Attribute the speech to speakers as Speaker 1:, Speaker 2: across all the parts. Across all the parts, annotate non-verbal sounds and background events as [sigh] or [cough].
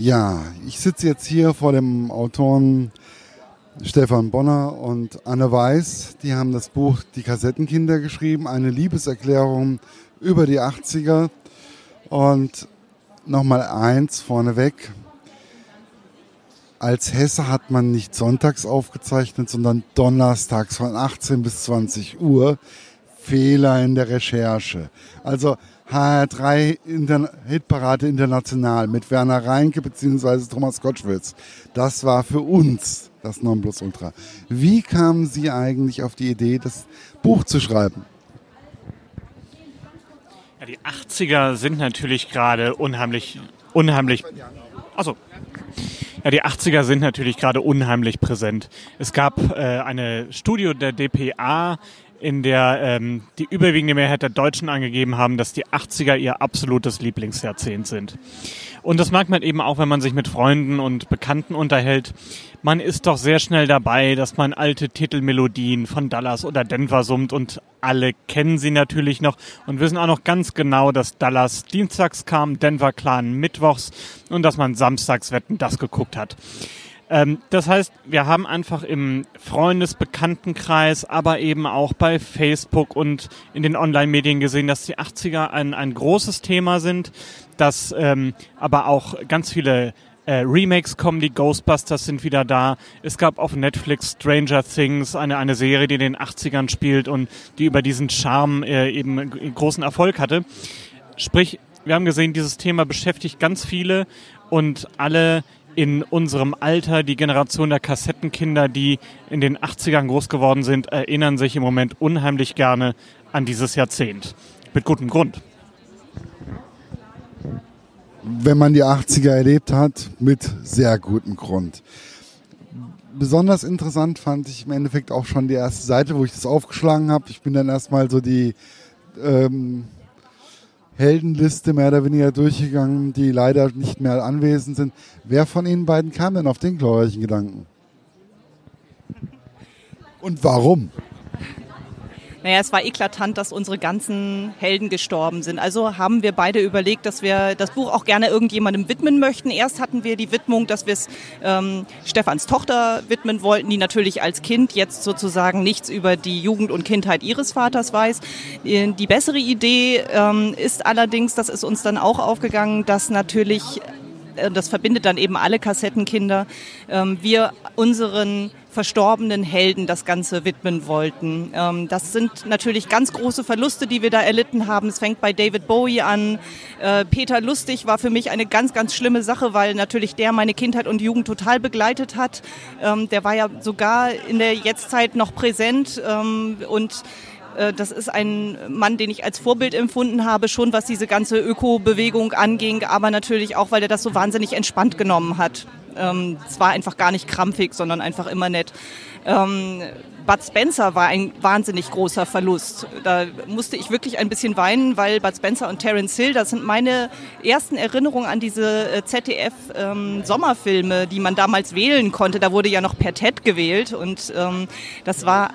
Speaker 1: Ja, ich sitze jetzt hier vor dem Autoren Stefan Bonner und Anne Weiß. Die haben das Buch Die Kassettenkinder geschrieben, eine Liebeserklärung über die 80er. Und nochmal eins vorneweg. Als Hesse hat man nicht sonntags aufgezeichnet, sondern donnerstags von 18 bis 20 Uhr. Fehler in der Recherche. Also HR3 Inter Hitparade International mit Werner Reinke bzw. Thomas Gottschwitz. Das war für uns das Nonplusultra. Wie kamen Sie eigentlich auf die Idee, das Buch zu schreiben?
Speaker 2: Ja, die 80er sind natürlich gerade unheimlich, unheimlich. Also, ja, die 80er sind natürlich gerade unheimlich präsent. Es gab äh, eine Studio der DPA in der ähm, die überwiegende Mehrheit der Deutschen angegeben haben, dass die 80er ihr absolutes Lieblingsjahrzehnt sind. Und das mag man eben auch, wenn man sich mit Freunden und Bekannten unterhält. Man ist doch sehr schnell dabei, dass man alte Titelmelodien von Dallas oder Denver summt und alle kennen sie natürlich noch und wissen auch noch ganz genau, dass Dallas dienstags kam, Denver Clan mittwochs und dass man samstags Wetten das geguckt hat. Ähm, das heißt, wir haben einfach im Freundesbekanntenkreis, aber eben auch bei Facebook und in den Online-Medien gesehen, dass die 80er ein, ein großes Thema sind, dass ähm, aber auch ganz viele äh, Remakes kommen, die Ghostbusters sind wieder da. Es gab auf Netflix Stranger Things, eine, eine Serie, die in den 80ern spielt und die über diesen Charme äh, eben großen Erfolg hatte. Sprich, wir haben gesehen, dieses Thema beschäftigt ganz viele und alle in unserem Alter, die Generation der Kassettenkinder, die in den 80ern groß geworden sind, erinnern sich im Moment unheimlich gerne an dieses Jahrzehnt. Mit gutem Grund.
Speaker 1: Wenn man die 80er erlebt hat, mit sehr gutem Grund. Besonders interessant fand ich im Endeffekt auch schon die erste Seite, wo ich das aufgeschlagen habe. Ich bin dann erstmal so die ähm, Heldenliste mehr oder weniger durchgegangen, die leider nicht mehr anwesend sind. Wer von Ihnen beiden kam denn auf den glorreichen Gedanken? Und warum?
Speaker 3: Naja, es war eklatant, dass unsere ganzen Helden gestorben sind. Also haben wir beide überlegt, dass wir das Buch auch gerne irgendjemandem widmen möchten. Erst hatten wir die Widmung, dass wir es ähm, Stefans Tochter widmen wollten, die natürlich als Kind jetzt sozusagen nichts über die Jugend und Kindheit ihres Vaters weiß. Äh, die bessere Idee ähm, ist allerdings, das ist uns dann auch aufgegangen, dass natürlich das verbindet dann eben alle Kassettenkinder, ähm, wir unseren verstorbenen Helden das Ganze widmen wollten. Ähm, das sind natürlich ganz große Verluste, die wir da erlitten haben. Es fängt bei David Bowie an. Äh, Peter Lustig war für mich eine ganz, ganz schlimme Sache, weil natürlich der meine Kindheit und Jugend total begleitet hat. Ähm, der war ja sogar in der Jetztzeit noch präsent und äh, das ist ein Mann, den ich als Vorbild empfunden habe, schon was diese ganze Öko-Bewegung anging, aber natürlich auch, weil er das so wahnsinnig entspannt genommen hat. Ähm, es war einfach gar nicht krampfig, sondern einfach immer nett. Ähm, Bud Spencer war ein wahnsinnig großer Verlust. Da musste ich wirklich ein bisschen weinen, weil Bud Spencer und Terence Hill, das sind meine ersten Erinnerungen an diese äh, ZDF-Sommerfilme, ähm, die man damals wählen konnte. Da wurde ja noch per TED gewählt und ähm, das war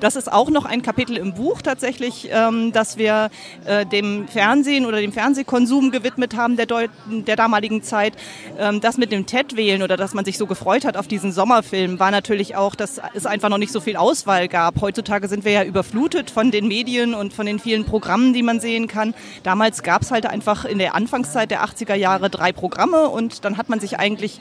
Speaker 3: das ist auch noch ein Kapitel im Buch tatsächlich, ähm, dass wir äh, dem Fernsehen oder dem Fernsehkonsum gewidmet haben der, Deut der damaligen Zeit. Ähm, das mit dem TED-Wählen oder dass man sich so gefreut hat auf diesen Sommerfilm war natürlich auch, dass es einfach noch nicht so viel Auswahl gab. Heutzutage sind wir ja überflutet von den Medien und von den vielen Programmen, die man sehen kann. Damals gab es halt einfach in der Anfangszeit der 80er Jahre drei Programme und dann hat man sich eigentlich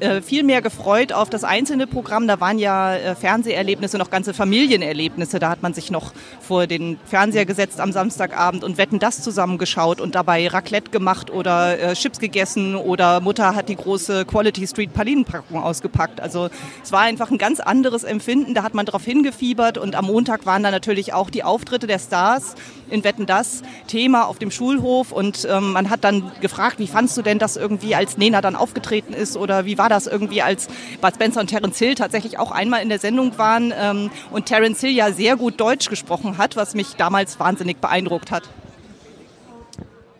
Speaker 3: äh, viel mehr gefreut auf das einzelne Programm. Da waren ja äh, Fernseherlebnisse noch ganze Familienerlebnisse. Da hat man sich noch vor den Fernseher gesetzt am Samstagabend und Wetten das zusammengeschaut und dabei Raclette gemacht oder äh, Chips gegessen oder Mutter hat die große Quality Street Pralinenpackung ausgepackt. Also es war einfach ein ganz anderes Empfinden. Da hat man drauf hingefiebert und am Montag waren da natürlich auch die Auftritte der Stars in Wetten das Thema auf dem Schulhof und ähm, man hat dann gefragt, wie fandst du denn das irgendwie, als Nena dann aufgetreten ist oder wie war das irgendwie, als Bud Spencer und Terence Hill tatsächlich auch einmal in der Sendung waren ähm, und Terence Hill ja sehr gut Deutsch gesprochen hat, was mich damals wahnsinnig beeindruckt hat.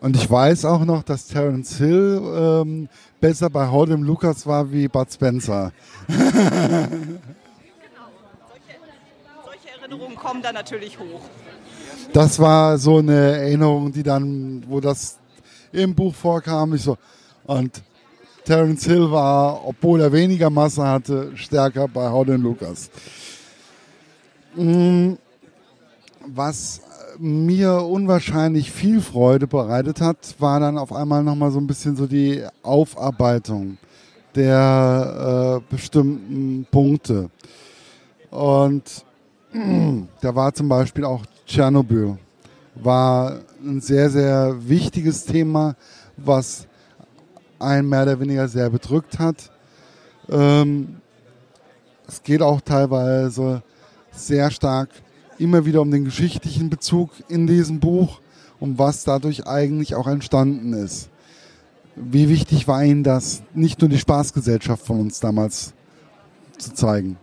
Speaker 1: Und ich weiß auch noch, dass Terence Hill ähm, besser bei Howdem Lucas war wie Bud Spencer. genau.
Speaker 3: Solche, solche Erinnerungen kommen da natürlich hoch
Speaker 1: das war so eine Erinnerung, die dann, wo das im Buch vorkam. Ich so, und Terence Hill war, obwohl er weniger Masse hatte, stärker bei Howden Lucas. Mm, was mir unwahrscheinlich viel Freude bereitet hat, war dann auf einmal nochmal so ein bisschen so die Aufarbeitung der äh, bestimmten Punkte. Und [clears throat] da war zum Beispiel auch Tschernobyl, war ein sehr, sehr wichtiges Thema, was einen mehr oder weniger sehr bedrückt hat. Ähm, es geht auch teilweise sehr stark immer wieder um den geschichtlichen Bezug in diesem Buch und was dadurch eigentlich auch entstanden ist. Wie wichtig war Ihnen das, nicht nur die Spaßgesellschaft von uns damals zu zeigen?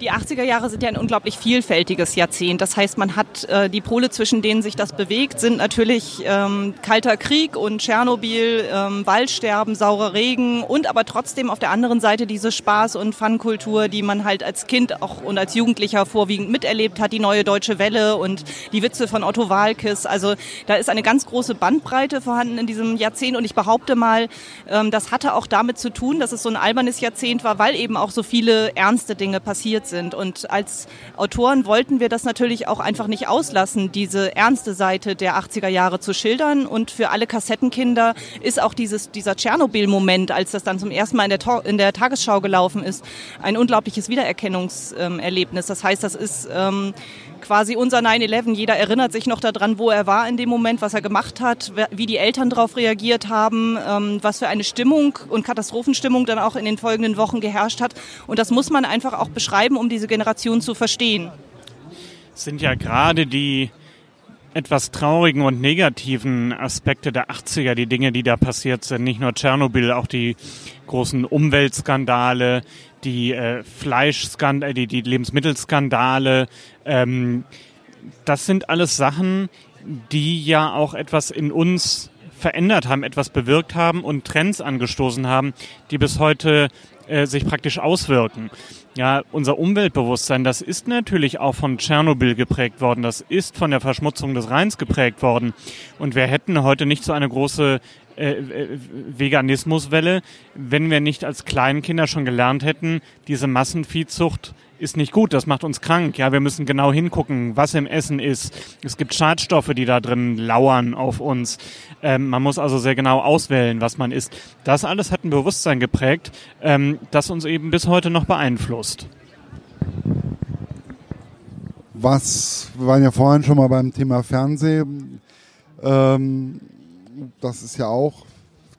Speaker 3: Die 80er Jahre sind ja ein unglaublich vielfältiges Jahrzehnt. Das heißt, man hat äh, die Pole, zwischen denen sich das bewegt, sind natürlich ähm, Kalter Krieg und Tschernobyl, ähm, Waldsterben, saurer Regen und aber trotzdem auf der anderen Seite diese Spaß- und Funkultur, die man halt als Kind auch und als Jugendlicher vorwiegend miterlebt hat, die neue deutsche Welle und die Witze von Otto Walkes. Also da ist eine ganz große Bandbreite vorhanden in diesem Jahrzehnt und ich behaupte mal, ähm, das hatte auch damit zu tun, dass es so ein albernes Jahrzehnt war, weil eben auch so viele ernste Dinge passiert sind. Und als Autoren wollten wir das natürlich auch einfach nicht auslassen, diese ernste Seite der 80er Jahre zu schildern. Und für alle Kassettenkinder ist auch dieses, dieser Tschernobyl-Moment, als das dann zum ersten Mal in der, in der Tagesschau gelaufen ist, ein unglaubliches Wiedererkennungserlebnis. Das heißt, das ist ähm, quasi unser 9-11. Jeder erinnert sich noch daran, wo er war in dem Moment, was er gemacht hat, wie die Eltern darauf reagiert haben, ähm, was für eine Stimmung und Katastrophenstimmung dann auch in den folgenden Wochen geherrscht hat. Und das muss man einfach auch beschreiben, um diese Generation zu verstehen.
Speaker 2: Es sind ja gerade die etwas traurigen und negativen Aspekte der 80er, die Dinge, die da passiert sind. Nicht nur Tschernobyl, auch die großen Umweltskandale, die äh, Fleischskandale, die, die Lebensmittelskandale. Ähm, das sind alles Sachen, die ja auch etwas in uns verändert haben, etwas bewirkt haben und Trends angestoßen haben, die bis heute äh, sich praktisch auswirken. Ja, unser Umweltbewusstsein, das ist natürlich auch von Tschernobyl geprägt worden, das ist von der Verschmutzung des Rheins geprägt worden. Und wir hätten heute nicht so eine große äh, äh, Veganismuswelle, wenn wir nicht als Kleinkinder schon gelernt hätten, diese Massenviehzucht ist nicht gut, das macht uns krank. Ja, wir müssen genau hingucken, was im Essen ist. Es gibt Schadstoffe, die da drin lauern auf uns. Ähm, man muss also sehr genau auswählen, was man isst. Das alles hat ein Bewusstsein geprägt, ähm, das uns eben bis heute noch beeinflusst.
Speaker 1: Was, wir waren ja vorhin schon mal beim Thema Fernsehen. Ähm, das ist ja auch,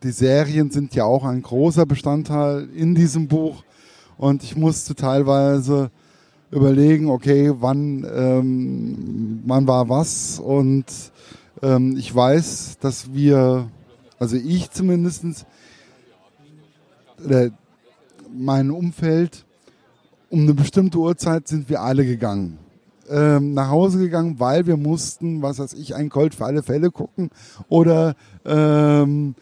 Speaker 1: die Serien sind ja auch ein großer Bestandteil in diesem Buch. Und ich musste teilweise überlegen, okay, wann, ähm, wann war was. Und ähm, ich weiß, dass wir, also ich zumindest, äh, mein Umfeld, um eine bestimmte Uhrzeit sind wir alle gegangen ähm, nach Hause gegangen, weil wir mussten, was weiß ich, ein Colt für alle Fälle gucken oder ähm,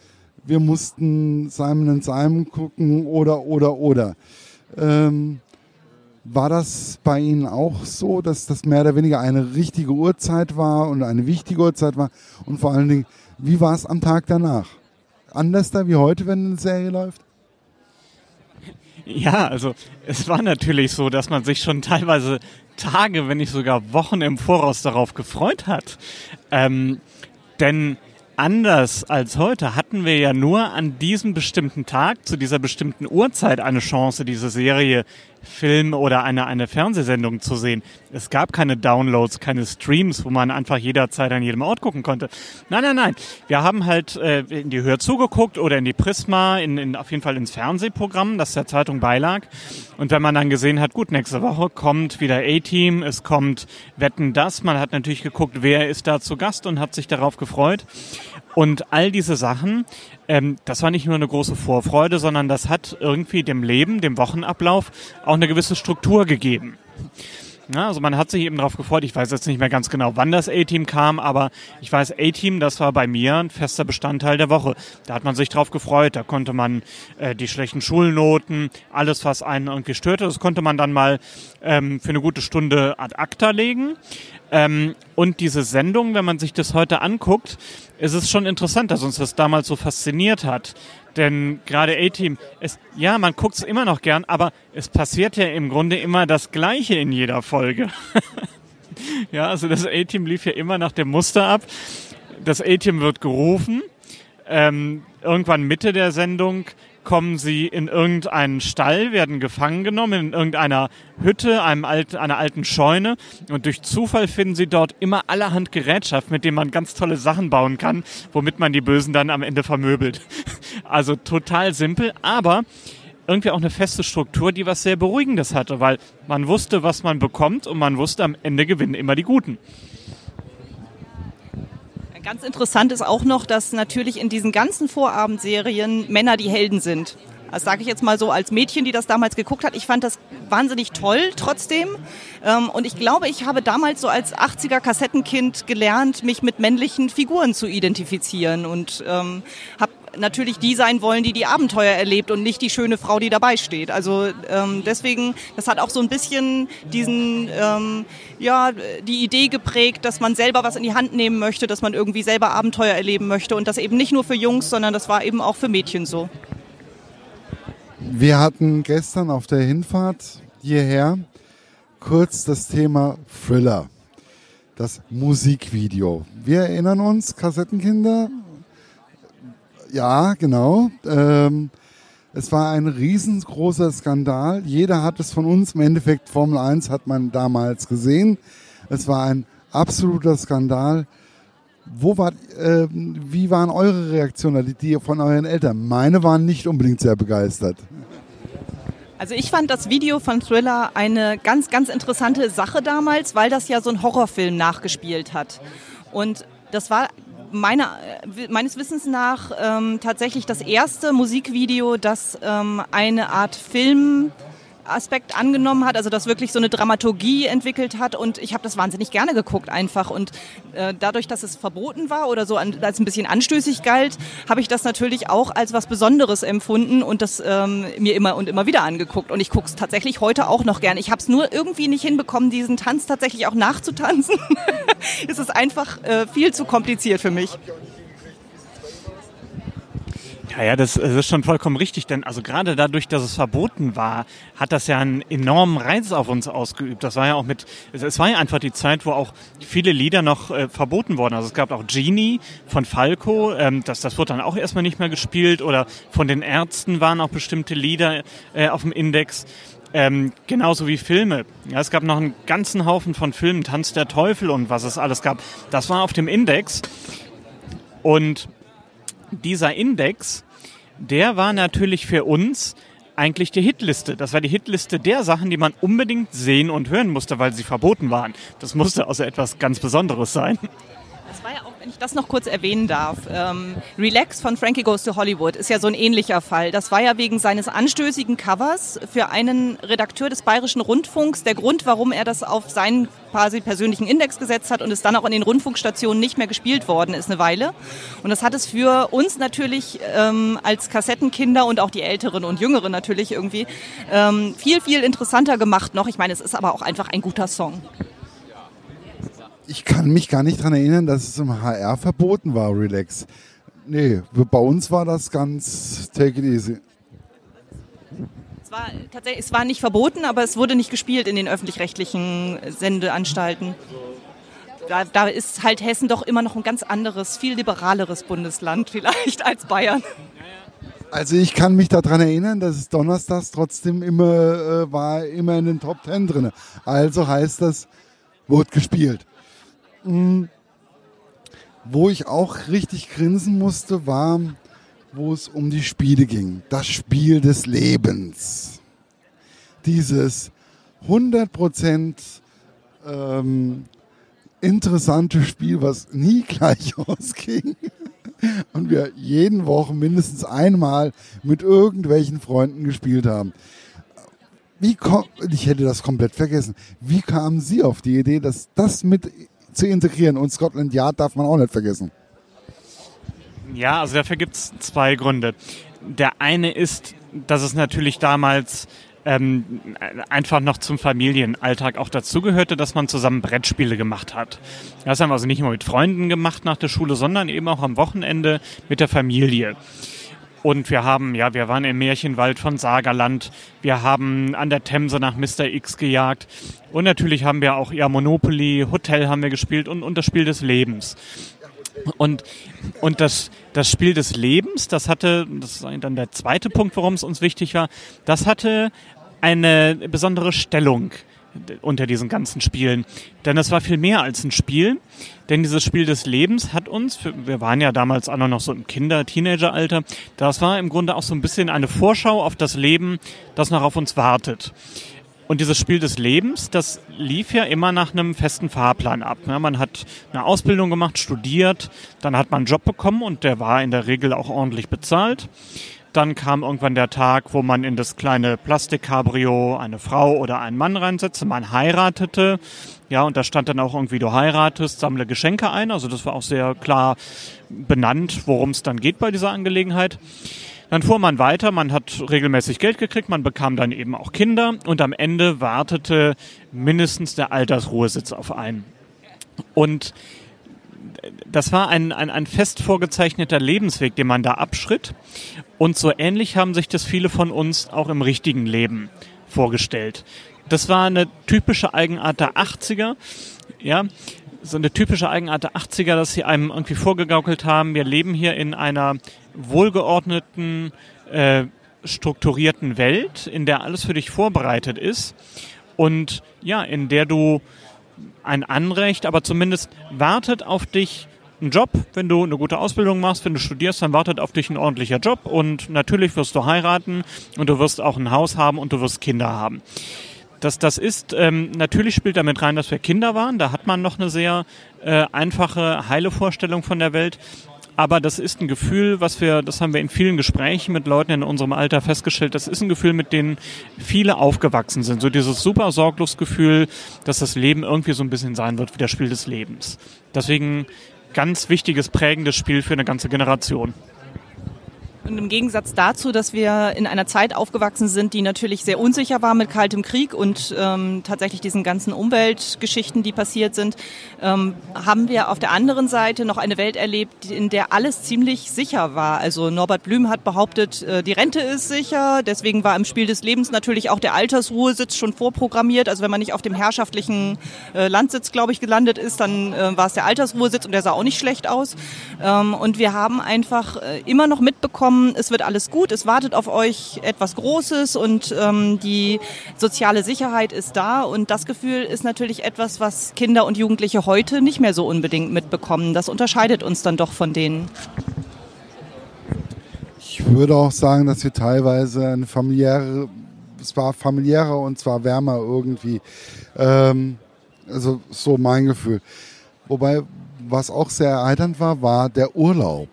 Speaker 1: wir mussten Simon Simon gucken oder oder oder. Ähm, war das bei Ihnen auch so, dass das mehr oder weniger eine richtige Uhrzeit war und eine wichtige Uhrzeit war? Und vor allen Dingen, wie war es am Tag danach? Anders da wie heute, wenn eine Serie läuft?
Speaker 2: Ja, also es war natürlich so, dass man sich schon teilweise Tage, wenn nicht sogar Wochen im Voraus darauf gefreut hat. Ähm, denn anders als heute hatten wir ja nur an diesem bestimmten Tag, zu dieser bestimmten Uhrzeit eine Chance, diese Serie Film oder eine, eine Fernsehsendung zu sehen. Es gab keine Downloads, keine Streams, wo man einfach jederzeit an jedem Ort gucken konnte. Nein, nein, nein. Wir haben halt äh, in die Hör zugeguckt oder in die Prisma, in, in, auf jeden Fall ins Fernsehprogramm, das der Zeitung beilag. Und wenn man dann gesehen hat, gut, nächste Woche kommt wieder A-Team, es kommt Wetten das, man hat natürlich geguckt, wer ist da zu Gast und hat sich darauf gefreut. Und all diese Sachen, ähm, das war nicht nur eine große Vorfreude, sondern das hat irgendwie dem Leben, dem Wochenablauf auch eine gewisse Struktur gegeben. Ja, also man hat sich eben darauf gefreut. Ich weiß jetzt nicht mehr ganz genau, wann das A-Team kam, aber ich weiß, A-Team, das war bei mir ein fester Bestandteil der Woche. Da hat man sich drauf gefreut. Da konnte man äh, die schlechten Schulnoten, alles, was einen irgendwie störte, das konnte man dann mal ähm, für eine gute Stunde ad acta legen. Ähm, und diese Sendung, wenn man sich das heute anguckt, ist es schon interessant, dass uns das damals so fasziniert hat. Denn gerade A-Team, ja, man guckt es immer noch gern, aber es passiert ja im Grunde immer das Gleiche in jeder Folge. [laughs] ja, also das A-Team lief ja immer nach dem Muster ab. Das A-Team wird gerufen. Ähm, irgendwann Mitte der Sendung kommen sie in irgendeinen Stall, werden gefangen genommen in irgendeiner Hütte, einem alt, einer alten Scheune und durch Zufall finden sie dort immer allerhand Gerätschaft, mit dem man ganz tolle Sachen bauen kann, womit man die Bösen dann am Ende vermöbelt. [laughs] Also total simpel, aber irgendwie auch eine feste Struktur, die was sehr Beruhigendes hatte, weil man wusste, was man bekommt und man wusste, am Ende gewinnen immer die Guten.
Speaker 3: Ganz interessant ist auch noch, dass natürlich in diesen ganzen Vorabendserien Männer die Helden sind. Das sage ich jetzt mal so als Mädchen, die das damals geguckt hat. Ich fand das wahnsinnig toll trotzdem. Ähm, und ich glaube, ich habe damals so als 80er Kassettenkind gelernt, mich mit männlichen Figuren zu identifizieren und ähm, habe natürlich die sein wollen, die die Abenteuer erlebt und nicht die schöne Frau, die dabei steht. Also ähm, deswegen, das hat auch so ein bisschen diesen, ähm, ja, die Idee geprägt, dass man selber was in die Hand nehmen möchte, dass man irgendwie selber Abenteuer erleben möchte und das eben nicht nur für Jungs, sondern das war eben auch für Mädchen so.
Speaker 1: Wir hatten gestern auf der Hinfahrt hierher kurz das Thema Thriller, das Musikvideo. Wir erinnern uns, Kassettenkinder, ja, genau. Ähm, es war ein riesengroßer Skandal. Jeder hat es von uns, im Endeffekt Formel 1 hat man damals gesehen. Es war ein absoluter Skandal. Wo war, äh, wie waren eure Reaktionen, die, von euren Eltern? Meine waren nicht unbedingt sehr begeistert.
Speaker 3: Also ich fand das Video von Thriller eine ganz, ganz interessante Sache damals, weil das ja so ein Horrorfilm nachgespielt hat. Und das war meiner, äh, meines Wissens nach ähm, tatsächlich das erste Musikvideo, das ähm, eine Art Film Aspekt angenommen hat, also das wirklich so eine Dramaturgie entwickelt hat und ich habe das wahnsinnig gerne geguckt einfach und äh, dadurch, dass es verboten war oder so an, als ein bisschen anstößig galt, habe ich das natürlich auch als was Besonderes empfunden und das ähm, mir immer und immer wieder angeguckt und ich gucke es tatsächlich heute auch noch gern. Ich habe es nur irgendwie nicht hinbekommen, diesen Tanz tatsächlich auch nachzutanzen. [laughs] es ist einfach äh, viel zu kompliziert für mich.
Speaker 2: Ja, ja, das, das, ist schon vollkommen richtig, denn also gerade dadurch, dass es verboten war, hat das ja einen enormen Reiz auf uns ausgeübt. Das war ja auch mit, es war ja einfach die Zeit, wo auch viele Lieder noch äh, verboten wurden. Also es gab auch Genie von Falco, ähm, das, das wurde dann auch erstmal nicht mehr gespielt oder von den Ärzten waren auch bestimmte Lieder äh, auf dem Index. Ähm, genauso wie Filme. Ja, es gab noch einen ganzen Haufen von Filmen, Tanz der Teufel und was es alles gab. Das war auf dem Index. Und dieser Index, der war natürlich für uns eigentlich die Hitliste. Das war die Hitliste der Sachen, die man unbedingt sehen und hören musste, weil sie verboten waren. Das musste also etwas ganz Besonderes sein.
Speaker 3: Das war ja wenn ich das noch kurz erwähnen darf, ähm, Relax von Frankie Goes to Hollywood ist ja so ein ähnlicher Fall. Das war ja wegen seines anstößigen Covers für einen Redakteur des Bayerischen Rundfunks der Grund, warum er das auf seinen quasi persönlichen Index gesetzt hat und es dann auch in den Rundfunkstationen nicht mehr gespielt worden ist eine Weile. Und das hat es für uns natürlich ähm, als Kassettenkinder und auch die Älteren und Jüngeren natürlich irgendwie ähm, viel, viel interessanter gemacht noch. Ich meine, es ist aber auch einfach ein guter Song
Speaker 1: ich kann mich gar nicht daran erinnern, dass es im HR verboten war, Relax. Nee, bei uns war das ganz take it easy.
Speaker 3: Es war, tatsächlich, es war nicht verboten, aber es wurde nicht gespielt in den öffentlich-rechtlichen Sendeanstalten. Da, da, ist halt Hessen doch immer noch ein ganz anderes, viel liberaleres Bundesland vielleicht als Bayern.
Speaker 1: Also ich kann mich daran erinnern, dass es donnerstags trotzdem immer äh, war, immer in den Top Ten drin. Also heißt das, wurde gespielt. Wo ich auch richtig grinsen musste, war, wo es um die Spiele ging. Das Spiel des Lebens. Dieses 100% ähm, interessante Spiel, was nie [laughs] gleich ausging. Und wir jeden Wochen mindestens einmal mit irgendwelchen Freunden gespielt haben. Wie ich hätte das komplett vergessen. Wie kamen Sie auf die Idee, dass das mit zu integrieren. Und Scotland Yard darf man auch nicht vergessen.
Speaker 2: Ja, also dafür gibt es zwei Gründe. Der eine ist, dass es natürlich damals ähm, einfach noch zum Familienalltag auch dazugehörte, dass man zusammen Brettspiele gemacht hat. Das haben wir also nicht nur mit Freunden gemacht nach der Schule, sondern eben auch am Wochenende mit der Familie. Und wir haben, ja, wir waren im Märchenwald von Sagerland. Wir haben an der Themse nach Mr. X gejagt. Und natürlich haben wir auch, ja, Monopoly, Hotel haben wir gespielt und, und das Spiel des Lebens. Und, und das, das Spiel des Lebens, das hatte, das ist dann der zweite Punkt, warum es uns wichtig war, das hatte eine besondere Stellung unter diesen ganzen Spielen. Denn es war viel mehr als ein Spiel. Denn dieses Spiel des Lebens hat uns, wir waren ja damals auch noch so im Kinder-, Teenager-Alter, das war im Grunde auch so ein bisschen eine Vorschau auf das Leben, das noch auf uns wartet. Und dieses Spiel des Lebens, das lief ja immer nach einem festen Fahrplan ab. Ja, man hat eine Ausbildung gemacht, studiert, dann hat man einen Job bekommen und der war in der Regel auch ordentlich bezahlt. Dann kam irgendwann der Tag, wo man in das kleine Plastikcabrio eine Frau oder einen Mann reinsetzte, man heiratete. Ja, und da stand dann auch irgendwie, du heiratest, sammle Geschenke ein. Also das war auch sehr klar benannt, worum es dann geht bei dieser Angelegenheit. Dann fuhr man weiter, man hat regelmäßig Geld gekriegt, man bekam dann eben auch Kinder und am Ende wartete mindestens der Altersruhesitz auf einen. Und das war ein, ein, ein fest vorgezeichneter Lebensweg, den man da abschritt. Und so ähnlich haben sich das viele von uns auch im richtigen Leben vorgestellt. Das war eine typische Eigenart der 80er. Ja, so eine typische Eigenart der 80er, dass sie einem irgendwie vorgegaukelt haben, wir leben hier in einer wohlgeordneten, äh, strukturierten Welt, in der alles für dich vorbereitet ist und ja, in der du ein Anrecht, aber zumindest wartet auf dich ein Job, wenn du eine gute Ausbildung machst, wenn du studierst, dann wartet auf dich ein ordentlicher Job und natürlich wirst du heiraten und du wirst auch ein Haus haben und du wirst Kinder haben. Das, das ist, ähm, natürlich spielt damit rein, dass wir Kinder waren, da hat man noch eine sehr äh, einfache, heile Vorstellung von der Welt. Aber das ist ein Gefühl, was wir, das haben wir in vielen Gesprächen mit Leuten in unserem Alter festgestellt, das ist ein Gefühl, mit dem viele aufgewachsen sind. So dieses super sorglos Gefühl, dass das Leben irgendwie so ein bisschen sein wird wie das Spiel des Lebens. Deswegen ganz wichtiges, prägendes Spiel für eine ganze Generation.
Speaker 3: Und im Gegensatz dazu, dass wir in einer Zeit aufgewachsen sind, die natürlich sehr unsicher war mit Kaltem Krieg und ähm, tatsächlich diesen ganzen Umweltgeschichten, die passiert sind, ähm, haben wir auf der anderen Seite noch eine Welt erlebt, in der alles ziemlich sicher war. Also Norbert Blüm hat behauptet, äh, die Rente ist sicher. Deswegen war im Spiel des Lebens natürlich auch der Altersruhesitz schon vorprogrammiert. Also wenn man nicht auf dem herrschaftlichen äh, Landsitz, glaube ich, gelandet ist, dann äh, war es der Altersruhesitz und der sah auch nicht schlecht aus. Ähm, und wir haben einfach äh, immer noch mitbekommen, es wird alles gut, es wartet auf euch etwas Großes und ähm, die soziale Sicherheit ist da. Und das Gefühl ist natürlich etwas, was Kinder und Jugendliche heute nicht mehr so unbedingt mitbekommen. Das unterscheidet uns dann doch von denen.
Speaker 1: Ich würde auch sagen, dass wir teilweise eine familiäre, es war familiärer und zwar wärmer irgendwie. Ähm, also so mein Gefühl. Wobei, was auch sehr erheiternd war, war der Urlaub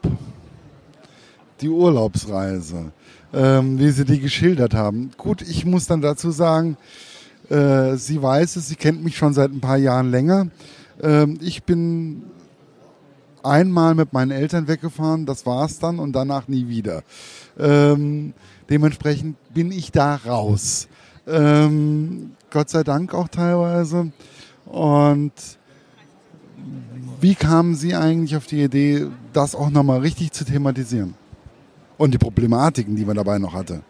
Speaker 1: die Urlaubsreise, ähm, wie sie die geschildert haben. Gut, ich muss dann dazu sagen, äh, sie weiß es, sie kennt mich schon seit ein paar Jahren länger. Ähm, ich bin einmal mit meinen Eltern weggefahren, das war's dann und danach nie wieder. Ähm, dementsprechend bin ich da raus. Ähm, Gott sei Dank auch teilweise. Und wie kamen Sie eigentlich auf die Idee, das auch nochmal richtig zu thematisieren? Und die Problematiken, die man dabei noch hatte.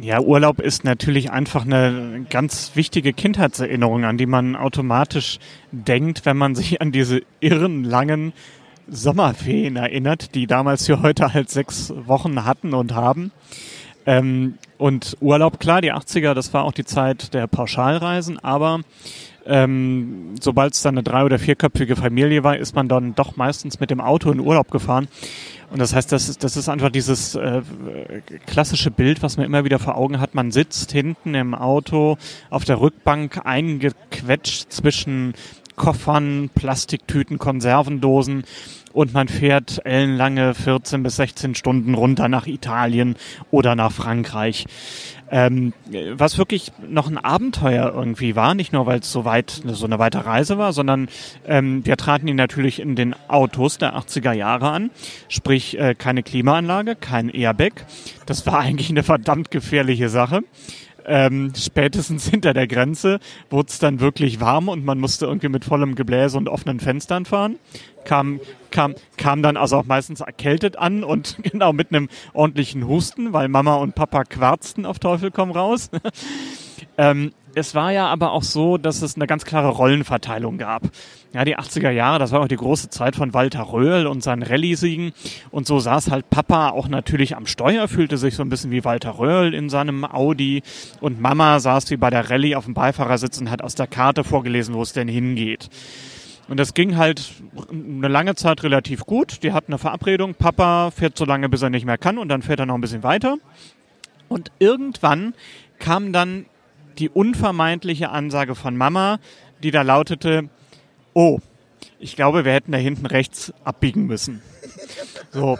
Speaker 2: Ja, Urlaub ist natürlich einfach eine ganz wichtige Kindheitserinnerung, an die man automatisch denkt, wenn man sich an diese irren langen Sommerferien erinnert, die damals für heute halt sechs Wochen hatten und haben. Ähm, und Urlaub, klar, die 80er, das war auch die Zeit der Pauschalreisen, aber ähm, sobald es dann eine drei- oder vierköpfige Familie war, ist man dann doch meistens mit dem Auto in Urlaub gefahren. Und das heißt, das ist, das ist einfach dieses äh, klassische Bild, was man immer wieder vor Augen hat. Man sitzt hinten im Auto auf der Rückbank eingequetscht zwischen Koffern, Plastiktüten, Konservendosen und man fährt ellenlange 14 bis 16 Stunden runter nach Italien oder nach Frankreich. Ähm, was wirklich noch ein Abenteuer irgendwie war, nicht nur weil es so weit so eine weite Reise war, sondern ähm, wir traten ihn natürlich in den Autos der 80er Jahre an, sprich äh, keine Klimaanlage, kein Airbag. Das war [laughs] eigentlich eine verdammt gefährliche Sache. Ähm, spätestens [laughs] hinter der Grenze wurde es dann wirklich warm und man musste irgendwie mit vollem Gebläse und offenen Fenstern fahren. Kam, kam, kam dann also auch meistens erkältet an und [laughs] genau mit einem ordentlichen Husten, weil Mama und Papa quarzten auf Teufel komm raus. Ähm, es war ja aber auch so, dass es eine ganz klare Rollenverteilung gab. Ja, die 80er Jahre, das war auch die große Zeit von Walter Röhl und seinen Rallye-Siegen. Und so saß halt Papa auch natürlich am Steuer, fühlte sich so ein bisschen wie Walter Röhl in seinem Audi. Und Mama saß wie bei der Rallye auf dem Beifahrersitz und hat aus der Karte vorgelesen, wo es denn hingeht. Und das ging halt eine lange Zeit relativ gut. Die hatten eine Verabredung, Papa fährt so lange, bis er nicht mehr kann und dann fährt er noch ein bisschen weiter. Und irgendwann kam dann die unvermeidliche Ansage von Mama, die da lautete, oh, ich glaube, wir hätten da hinten rechts abbiegen müssen. So,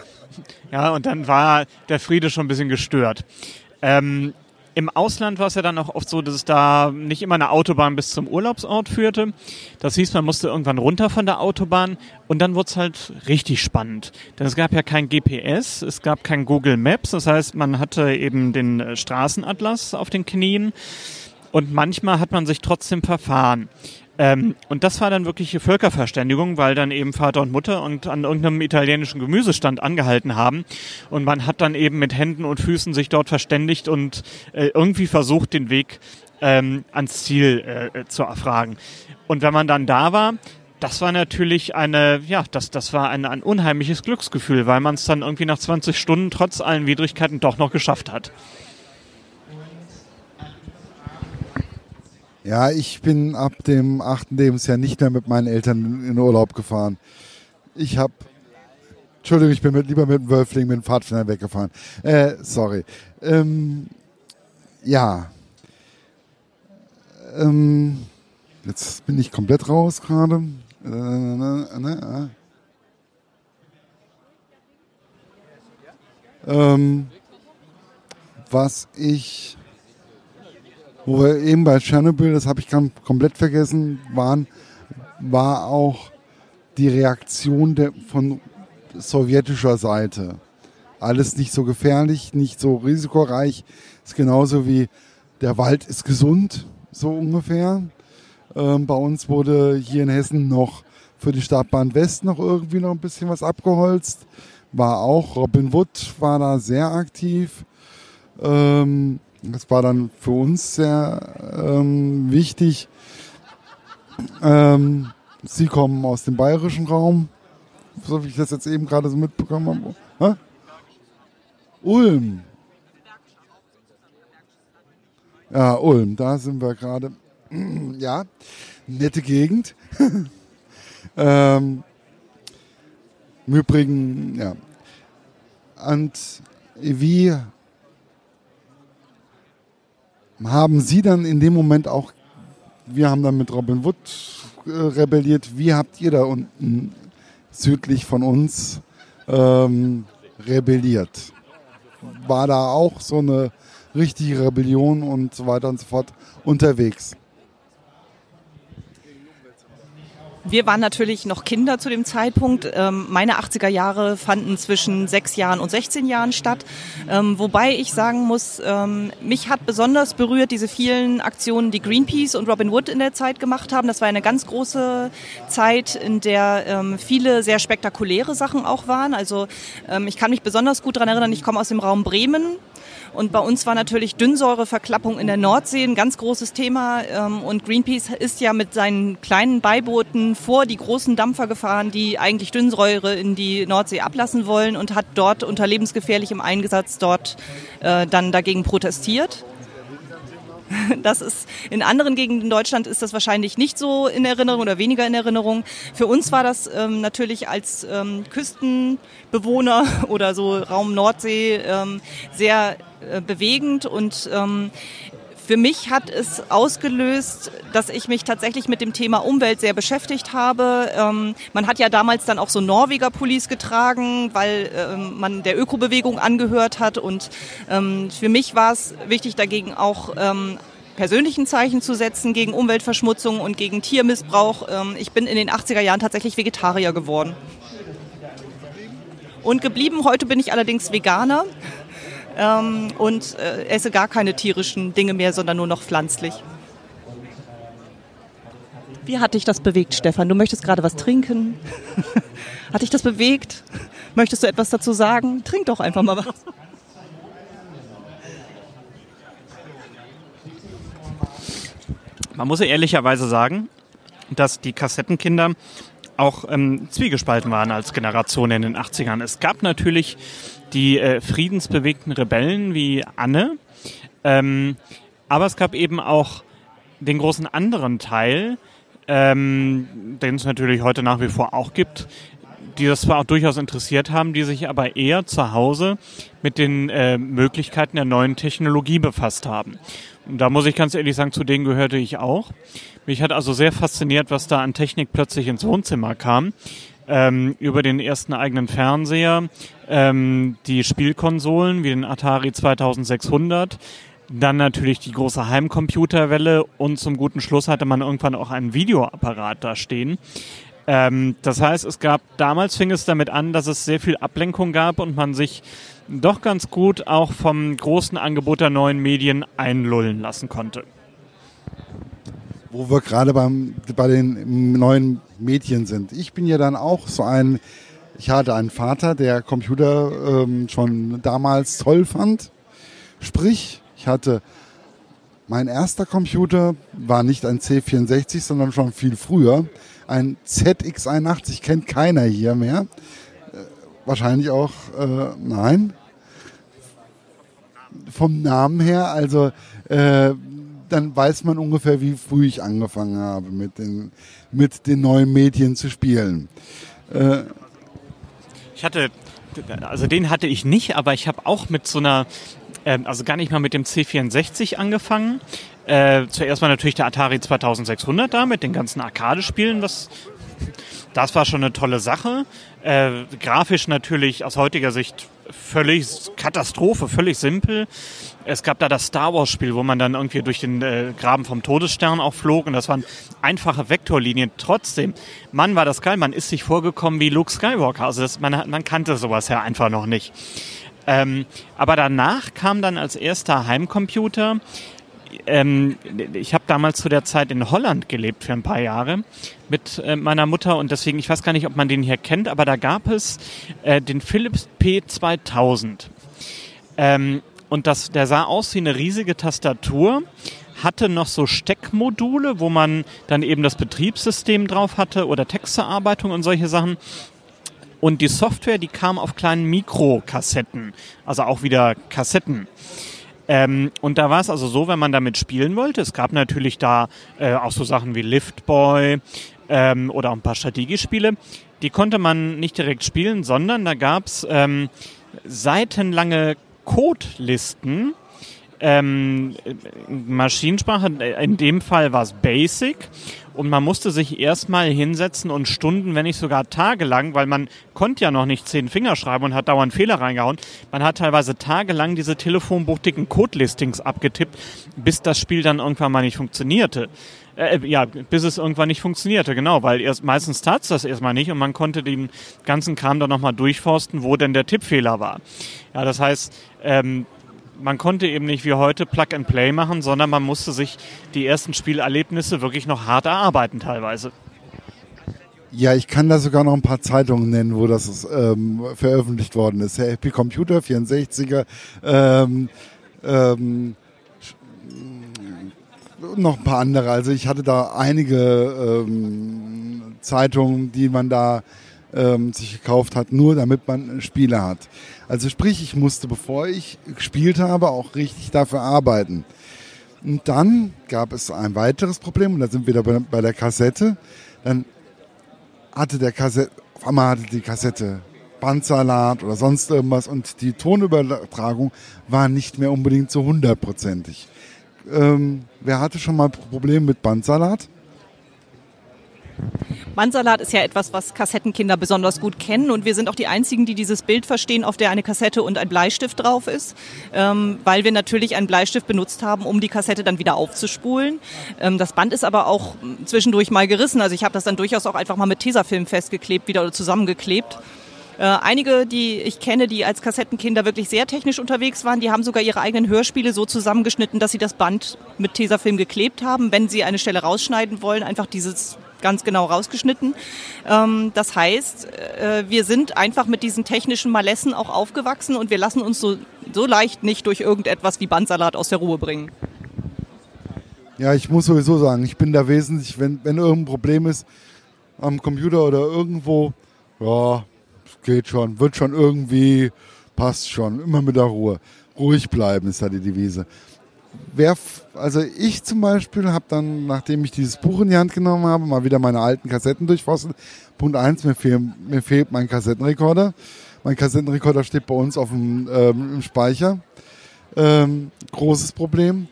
Speaker 2: ja, und dann war der Friede schon ein bisschen gestört. Ähm, im Ausland war es ja dann auch oft so, dass es da nicht immer eine Autobahn bis zum Urlaubsort führte. Das hieß, man musste irgendwann runter von der Autobahn und dann wurde es halt richtig spannend. Denn es gab ja kein GPS, es gab kein Google Maps, das heißt, man hatte eben den äh, Straßenatlas auf den Knien und manchmal hat man sich trotzdem verfahren. Ähm, und das war dann wirkliche Völkerverständigung, weil dann eben Vater und Mutter und an irgendeinem italienischen Gemüsestand angehalten haben. Und man hat dann eben mit Händen und Füßen sich dort verständigt und äh, irgendwie versucht, den Weg ähm, ans Ziel äh, zu erfragen. Und wenn man dann da war, das war natürlich eine, ja, das, das war ein, ein unheimliches Glücksgefühl, weil man es dann irgendwie nach 20 Stunden trotz allen Widrigkeiten doch noch geschafft hat.
Speaker 1: Ja, ich bin ab dem achten Lebensjahr nicht mehr mit meinen Eltern in Urlaub gefahren. Ich habe, Entschuldigung, ich bin mit, lieber mit dem Wölfling, mit dem Pfadfinder weggefahren. Äh, sorry. Ähm, ja. Ähm, jetzt bin ich komplett raus gerade. Äh. ähm, was ich wo wir eben bei Tschernobyl, das habe ich komplett vergessen, waren, war auch die Reaktion der, von sowjetischer Seite. Alles nicht so gefährlich, nicht so risikoreich. Ist genauso wie der Wald ist gesund, so ungefähr. Ähm, bei uns wurde hier in Hessen noch für die Stadtbahn West noch irgendwie noch ein bisschen was abgeholzt. War auch, Robin Wood war da sehr aktiv. Ähm, das war dann für uns sehr ähm, wichtig. Ähm, Sie kommen aus dem bayerischen Raum, so wie ich das jetzt eben gerade so mitbekommen habe. Hä? Ulm. Ja, Ulm, da sind wir gerade. [clears throat] ja, nette Gegend. [laughs] ähm, Im Übrigen, ja. Und wie haben Sie dann in dem Moment auch, wir haben dann mit Robin Wood äh, rebelliert, wie habt ihr da unten südlich von uns ähm, rebelliert? War da auch so eine richtige Rebellion und so weiter und so fort unterwegs?
Speaker 3: Wir waren natürlich noch Kinder zu dem Zeitpunkt. Ähm, meine 80er Jahre fanden zwischen sechs Jahren und 16 Jahren statt. Ähm, wobei ich sagen muss, ähm, mich hat besonders berührt diese vielen Aktionen, die Greenpeace und Robin Wood in der Zeit gemacht haben. Das war eine ganz große Zeit, in der viele sehr spektakuläre Sachen auch waren. Also ich kann mich besonders gut daran erinnern, ich komme aus dem Raum Bremen und bei uns war natürlich Dünnsäureverklappung in der Nordsee ein ganz großes Thema. Ähm, und Greenpeace ist ja mit seinen kleinen Beibooten vor die großen Dampfer gefahren, die eigentlich Dünnsäure in die Nordsee ablassen wollen und hat dort unter lebensgefährlichem Einsatz dort äh, dann dagegen protestiert. [laughs] Das ist in anderen Gegenden in Deutschland ist das wahrscheinlich nicht so in Erinnerung oder weniger in Erinnerung. Für uns war das ähm, natürlich als ähm, Küstenbewohner [laughs] oder so Raum Nordsee ähm, sehr äh, bewegend und ähm, für mich hat es ausgelöst, dass ich mich tatsächlich mit dem Thema Umwelt sehr beschäftigt habe. Ähm, man hat ja damals dann auch so Norweger Pullis getragen, weil ähm, man der Ökobewegung angehört hat. Und ähm, für mich war es wichtig, dagegen auch ähm, persönlichen Zeichen zu setzen gegen Umweltverschmutzung und gegen Tiermissbrauch. Ähm, ich bin in den 80er Jahren tatsächlich Vegetarier geworden. Und geblieben, heute bin ich allerdings Veganer ähm, und äh, esse gar keine tierischen Dinge mehr, sondern nur noch pflanzlich. Wie hat dich das bewegt, Stefan? Du möchtest gerade was trinken. [laughs] hat dich das bewegt? Möchtest du etwas dazu sagen? Trink doch einfach mal was.
Speaker 2: Man muss ja ehrlicherweise sagen, dass die Kassettenkinder auch ähm, zwiegespalten waren als Generation in den 80ern. Es gab natürlich die äh, friedensbewegten Rebellen wie Anne, ähm, aber es gab eben auch den großen anderen Teil, ähm, den es natürlich heute nach wie vor auch gibt, die das zwar auch durchaus interessiert haben, die sich aber eher zu Hause mit den äh, Möglichkeiten der neuen Technologie befasst haben. Und da muss ich ganz ehrlich sagen, zu denen gehörte ich auch. Mich hat also sehr fasziniert, was da an Technik plötzlich ins Wohnzimmer kam. Ähm, über den ersten eigenen Fernseher, ähm, die Spielkonsolen wie den Atari 2600, dann natürlich die große Heimcomputerwelle und zum guten Schluss hatte man irgendwann auch einen Videoapparat da stehen. Ähm, das heißt, es gab damals fing es damit an, dass es sehr viel Ablenkung gab und man sich doch ganz gut auch vom großen Angebot der neuen Medien einlullen lassen konnte.
Speaker 1: Wo wir gerade beim, bei den neuen Medien sind. Ich bin ja dann auch so ein, ich hatte einen Vater, der Computer ähm, schon damals toll fand. Sprich, ich hatte mein erster Computer war nicht ein C64, sondern schon viel früher ein ZX81 kennt keiner hier mehr. Äh, wahrscheinlich auch, äh, nein. Vom Namen her, also äh, dann weiß man ungefähr, wie früh ich angefangen habe, mit den, mit den neuen Medien zu spielen. Äh,
Speaker 2: ich hatte, also den hatte ich nicht, aber ich habe auch mit so einer, ähm, also gar nicht mal mit dem C64 angefangen, äh, zuerst mal natürlich der Atari 2600 da mit den ganzen Arcade-Spielen. Das, das war schon eine tolle Sache. Äh, grafisch natürlich aus heutiger Sicht völlig Katastrophe, völlig simpel. Es gab da das Star Wars Spiel, wo man dann irgendwie durch den äh, Graben vom Todesstern auch flog und das waren einfache Vektorlinien. Trotzdem, Mann, war das geil. Man ist sich vorgekommen wie Luke Skywalker. Also das, man, man kannte sowas ja einfach noch nicht. Ähm, aber danach kam dann als erster Heimcomputer ähm, ich habe damals zu der Zeit in Holland gelebt für ein paar Jahre mit äh, meiner Mutter und deswegen, ich weiß gar nicht, ob man den hier kennt, aber da gab es äh, den Philips P2000. Ähm, und das, der sah aus wie eine riesige Tastatur, hatte noch so Steckmodule, wo man dann eben das Betriebssystem drauf hatte oder Textverarbeitung und solche Sachen. Und die Software, die kam auf kleinen Mikrokassetten, also auch wieder Kassetten. Ähm, und da war es also so, wenn man damit spielen wollte, es gab natürlich da äh, auch so Sachen wie Liftboy ähm, oder auch ein paar Strategiespiele, die konnte man nicht direkt spielen, sondern da gab's ähm, seitenlange Codelisten, ähm, Maschinensprache, in dem Fall war es Basic und man musste sich erstmal hinsetzen und Stunden, wenn nicht sogar tagelang, weil man konnte ja noch nicht zehn Finger schreiben und hat dauernd Fehler reingehauen. Man hat teilweise tagelang diese telefonbuchdicken Codelistings abgetippt, bis das Spiel dann irgendwann mal nicht funktionierte. Äh, ja, bis es irgendwann nicht funktionierte, genau, weil erst meistens tat es das erstmal nicht und man konnte den ganzen Kram dann nochmal durchforsten, wo denn der Tippfehler war. Ja, das heißt, ähm, man konnte eben nicht wie heute Plug and Play machen, sondern man musste sich die ersten Spielerlebnisse wirklich noch hart erarbeiten teilweise.
Speaker 1: Ja, ich kann da sogar noch ein paar Zeitungen nennen, wo das ähm, veröffentlicht worden ist. Happy Computer, 64er, ähm, ähm, noch ein paar andere. Also ich hatte da einige ähm, Zeitungen, die man da ähm, sich gekauft hat, nur damit man Spiele hat. Also sprich, ich musste, bevor ich gespielt habe, auch richtig dafür arbeiten. Und dann gab es ein weiteres Problem, und da sind wir wieder bei, bei der Kassette. Dann hatte der Kassette, auf einmal hatte die Kassette Bandsalat oder sonst irgendwas und die Tonübertragung war nicht mehr unbedingt so hundertprozentig. Ähm, wer hatte schon mal Probleme mit Bandsalat?
Speaker 3: Bandsalat ist ja etwas, was Kassettenkinder besonders gut kennen und wir sind auch die Einzigen, die dieses Bild verstehen, auf der eine Kassette und ein Bleistift drauf ist, ähm, weil wir natürlich einen Bleistift benutzt haben, um die Kassette dann wieder aufzuspulen. Ähm, das Band ist aber auch zwischendurch mal gerissen, also ich habe das dann durchaus auch einfach mal mit Tesafilm festgeklebt wieder oder zusammengeklebt. Äh, einige, die ich kenne, die als Kassettenkinder wirklich sehr technisch unterwegs waren, die haben sogar ihre eigenen Hörspiele so zusammengeschnitten, dass sie das Band mit Tesafilm geklebt haben. Wenn sie eine Stelle rausschneiden wollen, einfach dieses ganz genau rausgeschnitten. Ähm, das heißt, äh, wir sind einfach mit diesen technischen Malessen auch aufgewachsen und wir lassen uns so, so leicht nicht durch irgendetwas wie Bandsalat aus der Ruhe bringen.
Speaker 1: Ja, ich muss sowieso sagen, ich bin da wesentlich, wenn, wenn irgendein Problem ist am Computer oder irgendwo, ja, geht schon, wird schon irgendwie, passt schon, immer mit der Ruhe. Ruhig bleiben ist da die Devise. Wer, also ich zum Beispiel habe dann, nachdem ich dieses Buch in die Hand genommen habe, mal wieder meine alten Kassetten durchforstet. Punkt eins, mir, fehl, mir fehlt mein Kassettenrekorder. Mein Kassettenrekorder steht bei uns auf dem ähm, im Speicher. Ähm, großes Problem.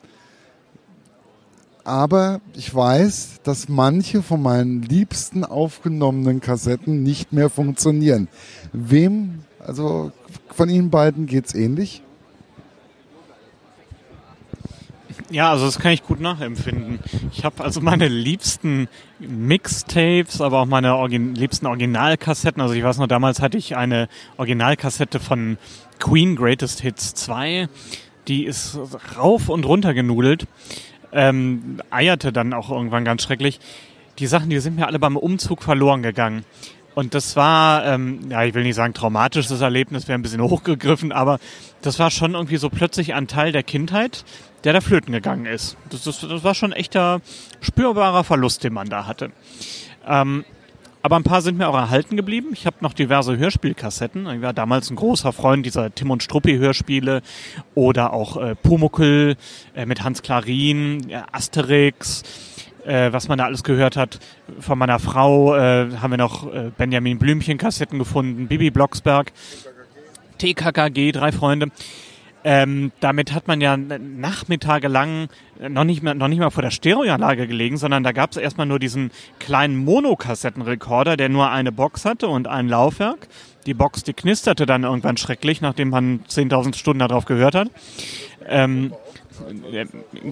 Speaker 1: Aber ich weiß, dass manche von meinen liebsten aufgenommenen Kassetten nicht mehr funktionieren. Wem, also von Ihnen beiden geht's ähnlich?
Speaker 2: Ja, also das kann ich gut nachempfinden. Ich habe also meine liebsten Mixtapes, aber auch meine Origin liebsten Originalkassetten. Also ich weiß noch, damals hatte ich eine Originalkassette von Queen Greatest Hits 2. Die ist rauf und runter genudelt. Ähm, eierte dann auch irgendwann ganz schrecklich. Die Sachen, die sind mir alle beim Umzug verloren gegangen. Und das war, ähm, ja, ich will nicht sagen traumatisches Erlebnis, wäre ein bisschen [laughs] hochgegriffen, aber das war schon irgendwie so plötzlich ein Teil der Kindheit, der da flöten gegangen ist. Das, das, das war schon echter spürbarer Verlust, den man da hatte. Ähm, aber ein paar sind mir auch erhalten geblieben. Ich habe noch diverse Hörspielkassetten. Ich war damals ein großer Freund dieser Tim und Struppi Hörspiele oder auch äh, Pumuckel äh, mit Hans Klarin, ja, Asterix äh, was man da alles gehört hat. Von meiner Frau äh, haben wir noch äh, Benjamin Blümchen Kassetten gefunden, Bibi Blocksberg, TKKG, drei Freunde. Ähm, damit hat man ja Nachmittage lang noch nicht, mehr, noch nicht mal vor der Stereoanlage gelegen, sondern da gab es erstmal nur diesen kleinen Monokassettenrekorder, der nur eine Box hatte und ein Laufwerk. Die Box, die knisterte dann irgendwann schrecklich, nachdem man 10.000 Stunden darauf gehört hat. Ähm,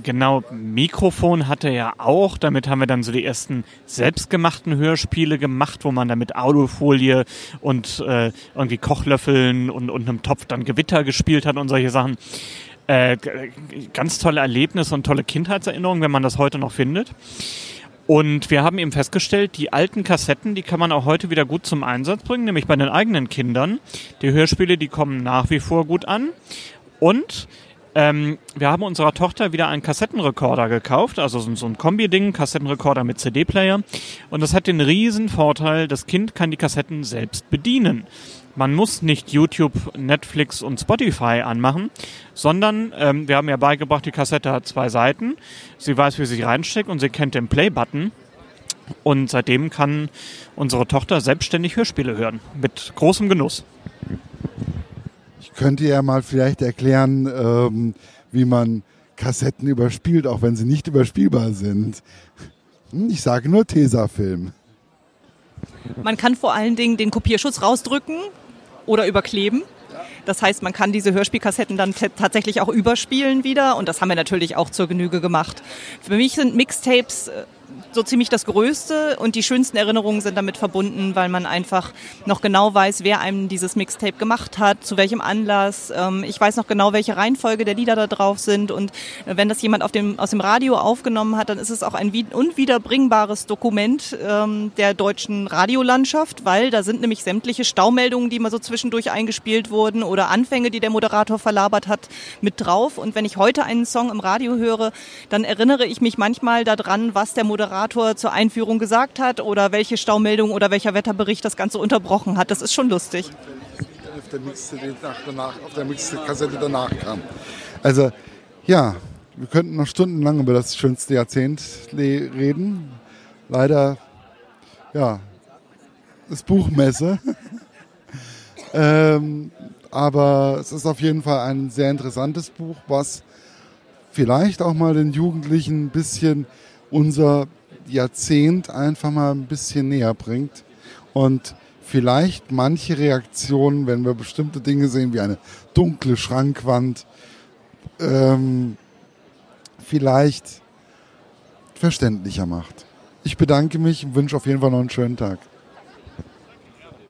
Speaker 2: genau, Mikrofon hatte er auch. Damit haben wir dann so die ersten selbstgemachten Hörspiele gemacht, wo man dann mit Alufolie und äh, irgendwie Kochlöffeln und, und einem Topf dann Gewitter gespielt hat und solche Sachen. Äh, ganz tolle Erlebnisse und tolle Kindheitserinnerungen, wenn man das heute noch findet. Und wir haben eben festgestellt, die alten Kassetten, die kann man auch heute wieder gut zum Einsatz bringen, nämlich bei den eigenen Kindern. Die Hörspiele, die kommen nach wie vor gut an. Und ähm, wir haben unserer Tochter wieder einen Kassettenrekorder gekauft, also so, so ein Kombi-Ding, Kassettenrekorder mit CD-Player. Und das hat den riesen Vorteil, das Kind kann die Kassetten selbst bedienen. Man muss nicht YouTube, Netflix und Spotify anmachen, sondern ähm, wir haben ja beigebracht, die Kassette hat zwei Seiten. Sie weiß, wie sie reinsteckt und sie kennt den Play-Button. Und seitdem kann unsere Tochter selbstständig Hörspiele hören. Mit großem Genuss
Speaker 1: könnt ihr ja mal vielleicht erklären, ähm, wie man Kassetten überspielt, auch wenn sie nicht überspielbar sind. Hm, ich sage nur Tesafilm.
Speaker 3: Man kann vor allen Dingen den Kopierschutz rausdrücken oder überkleben. Das heißt, man kann diese Hörspielkassetten dann tatsächlich auch überspielen wieder und das haben wir natürlich auch zur Genüge gemacht. Für mich sind Mixtapes äh, so ziemlich das Größte und die schönsten Erinnerungen sind damit verbunden, weil man einfach noch genau weiß, wer einem dieses Mixtape gemacht hat, zu welchem Anlass. Ähm, ich weiß noch genau, welche Reihenfolge der Lieder da drauf sind und wenn das jemand dem, aus dem Radio aufgenommen hat, dann ist es auch ein unwiederbringbares Dokument ähm, der deutschen Radiolandschaft, weil da sind nämlich sämtliche Staumeldungen, die mal so zwischendurch eingespielt wurden oder Anfänge, die der Moderator verlabert hat, mit drauf. Und wenn ich heute einen Song im Radio höre, dann erinnere ich mich manchmal daran, was der Moderator Moderator zur Einführung gesagt hat oder welche Staumeldung oder welcher Wetterbericht das Ganze unterbrochen hat. Das ist schon lustig.
Speaker 1: Auf der Mix-CD danach, danach kam. Also, ja, wir könnten noch stundenlang über das schönste Jahrzehnt reden. Leider, ja, ist Buchmesse. [laughs] ähm, aber es ist auf jeden Fall ein sehr interessantes Buch, was vielleicht auch mal den Jugendlichen ein bisschen unser Jahrzehnt einfach mal ein bisschen näher bringt und vielleicht manche Reaktionen, wenn wir bestimmte Dinge sehen, wie eine dunkle Schrankwand, ähm, vielleicht verständlicher macht. Ich bedanke mich und wünsche auf jeden Fall noch einen schönen Tag.